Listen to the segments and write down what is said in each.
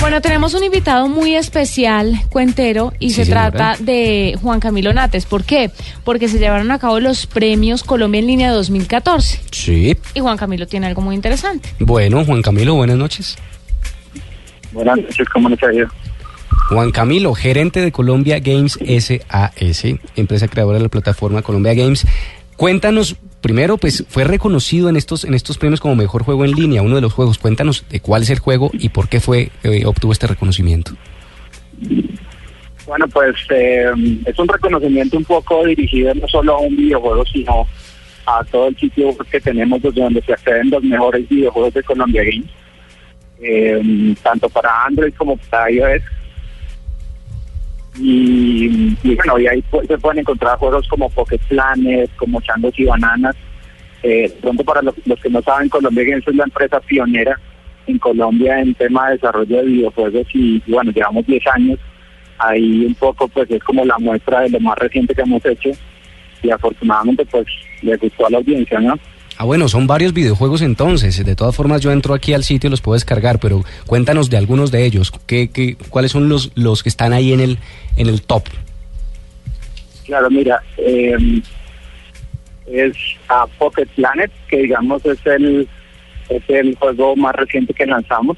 Bueno, tenemos un invitado muy especial, cuentero, y Sí, se señora. trata de Juan Camilo Nates. ¿Por qué? Porque se llevaron a cabo los premios Colombia en línea 2014. Sí. Y Juan Camilo tiene algo muy interesante. Bueno, Juan Camilo, buenas noches. Buenas noches, ¿cómo les ha ido? Juan Camilo, gerente de Colombia Games SAS, empresa creadora de la plataforma Colombia Games. Cuéntanos, primero, pues fue reconocido en estos, en estos premios como mejor juego en línea, uno de los juegos. Cuéntanos de cuál es el juego y por qué fue eh, obtuvo este reconocimiento. Bueno, pues eh, es un reconocimiento un poco dirigido no solo a un videojuego, sino a todo el sitio que tenemos desde donde se acceden los mejores videojuegos de Colombia Games, eh, tanto para Android como para iOS. Y, bueno, y ahí se pueden encontrar juegos como Pocket Planet, como Changos y Bananas. Eh, pronto para los, los que no saben, Colombia Games es la empresa pionera en Colombia en tema de desarrollo de videojuegos y, y bueno, llevamos 10 años. Ahí un poco pues es como la muestra de lo más reciente que hemos hecho y afortunadamente pues le gustó a la audiencia, ¿no? Ah, bueno, son varios videojuegos entonces. De todas formas, yo entro aquí al sitio y los puedo descargar, pero cuéntanos de algunos de ellos. ¿Qué, qué, cuáles son los, los que están ahí en el, en el top? Claro, mira, eh, es a Pocket Planet, que digamos es el, es el juego más reciente que lanzamos.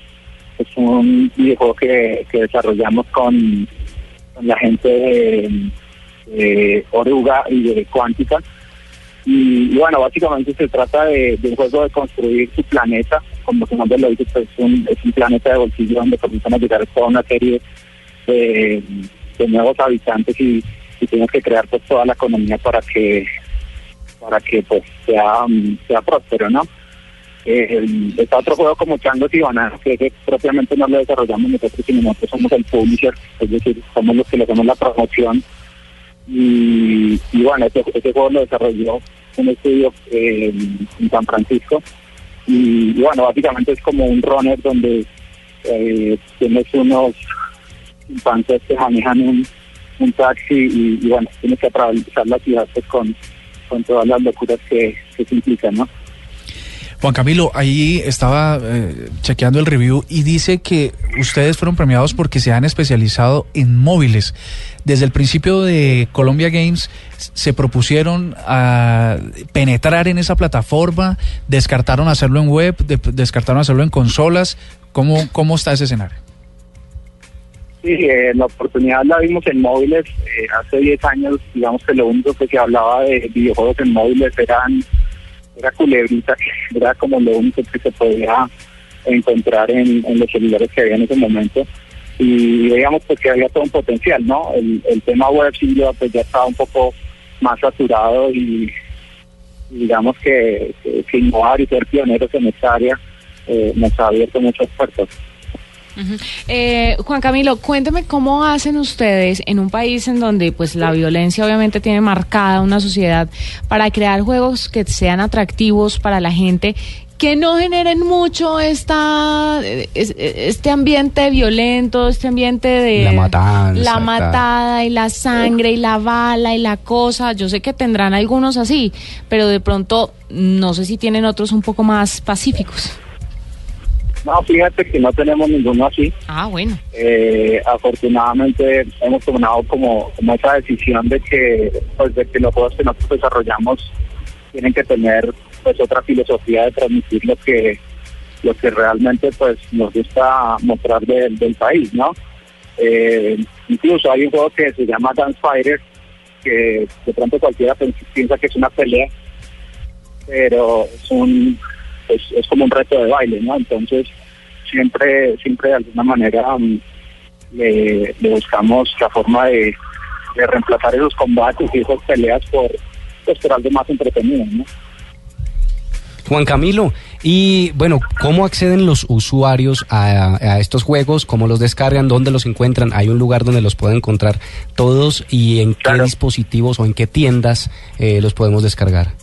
Es un videojuego que, que desarrollamos con, con la gente de, de Oruga y de Quantica. Y, bueno, básicamente se trata de, un juego de construir su planeta, como su nombre lo dice, pues es un, es un planeta de bolsillo donde comienzan a llegar toda una serie de, nuevos habitantes y, y que crear pues toda la economía para que para que pues sea, sea próspero, ¿no? Eh, está otro juego como Changos y Bananas, que ese propiamente no lo desarrollamos nosotros, sino nosotros somos el publisher, es decir, somos los que le hacemos la promoción. Y, bueno, ese, ese juego lo desarrolló un estudio eh, en San Francisco. Y, bueno, básicamente es como un runner donde eh, tienes unos infantes que manejan un, un taxi y, y bueno, tienes que atravesar la ciudad pues, con, con todas las locuras que, que se implican, ¿no? Juan Camilo, ahí estaba eh, chequeando el review y dice que ustedes fueron premiados porque se han especializado en móviles. Desde el principio de Colombia Games se propusieron a penetrar en esa plataforma, descartaron hacerlo en web, de- descartaron hacerlo en consolas. ¿Cómo, cómo está ese escenario? Sí, eh, la oportunidad la vimos en móviles. eh, hace 10 años, digamos que lo único que se hablaba de videojuegos en móviles eran era culebrita, era como lo único que se podía encontrar en, los celulares que había en ese momento. Y veíamos pues que había todo un potencial, ¿no? El, tema web duda pues ya estaba un poco más saturado y digamos que, que- que innovar y ser pioneros en esta área eh, nos ha abierto muchas puertas. Eh, Juan Camilo, cuénteme cómo hacen ustedes en un país en donde pues la violencia obviamente tiene marcada una sociedad para crear juegos que sean atractivos para la gente que no generen mucho esta es- este ambiente violento, este ambiente de La matanza, la matada y la sangre y la bala y la cosa. Yo sé que tendrán algunos así, pero de pronto no sé si tienen otros un poco más pacíficos. No, fíjate que no tenemos ninguno así. Ah, bueno. Eh, afortunadamente hemos tomado como, como esa decisión de que, pues, de que los juegos que nosotros desarrollamos tienen que tener pues otra filosofía de transmitir lo que lo que realmente pues nos gusta mostrar del- del país, ¿no? Eh, incluso hay un juego que se llama Dance Fighter que de pronto cualquiera piensa que es una pelea, pero es un es, es como un reto de baile, ¿no? Entonces siempre siempre de alguna manera mm, le, le buscamos la forma de, de reemplazar esos combates y esas peleas por, pues, por algo más entretenido, ¿no? Juan Camilo, y bueno, ¿cómo acceden los usuarios a, a estos juegos? ¿Cómo los descargan? ¿Dónde los encuentran? ¿Hay un lugar donde los pueden encontrar todos? ¿Y en qué dispositivos o en qué tiendas eh, los podemos descargar?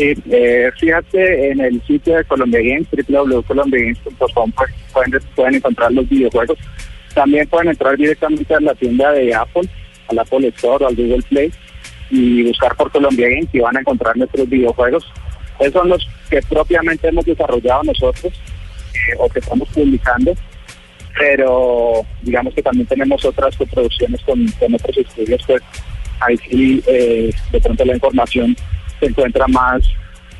Sí, eh, fíjate en el sitio de Colombia Games, www.colombiagames.com, pues, pueden, pueden encontrar los videojuegos. También pueden entrar directamente a la tienda de Apple, al Apple Store o al Google Play y buscar por Colombia Games y van a encontrar nuestros videojuegos. Esos son los que propiamente hemos desarrollado nosotros eh, o que estamos publicando, pero digamos que también tenemos otras coproducciones con, con otros estudios, pues ahí sí eh, de pronto la información se encuentra más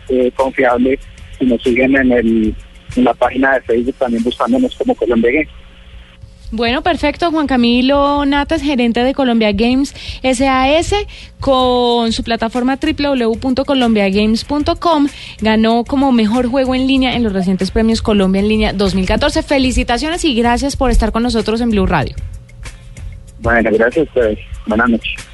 eh, confiable si nos siguen en, el, en la página de Facebook también buscándonos como Colombia Games. Bueno, perfecto. Juan Camilo Natas, gerente de Colombia Games SAS, con su plataforma www.colombiagames.com, ganó como mejor juego en línea en los recientes premios Colombia en línea 2014. Felicitaciones y gracias por estar con nosotros en Blue Radio. Bueno, gracias a ustedes. Buenas noches.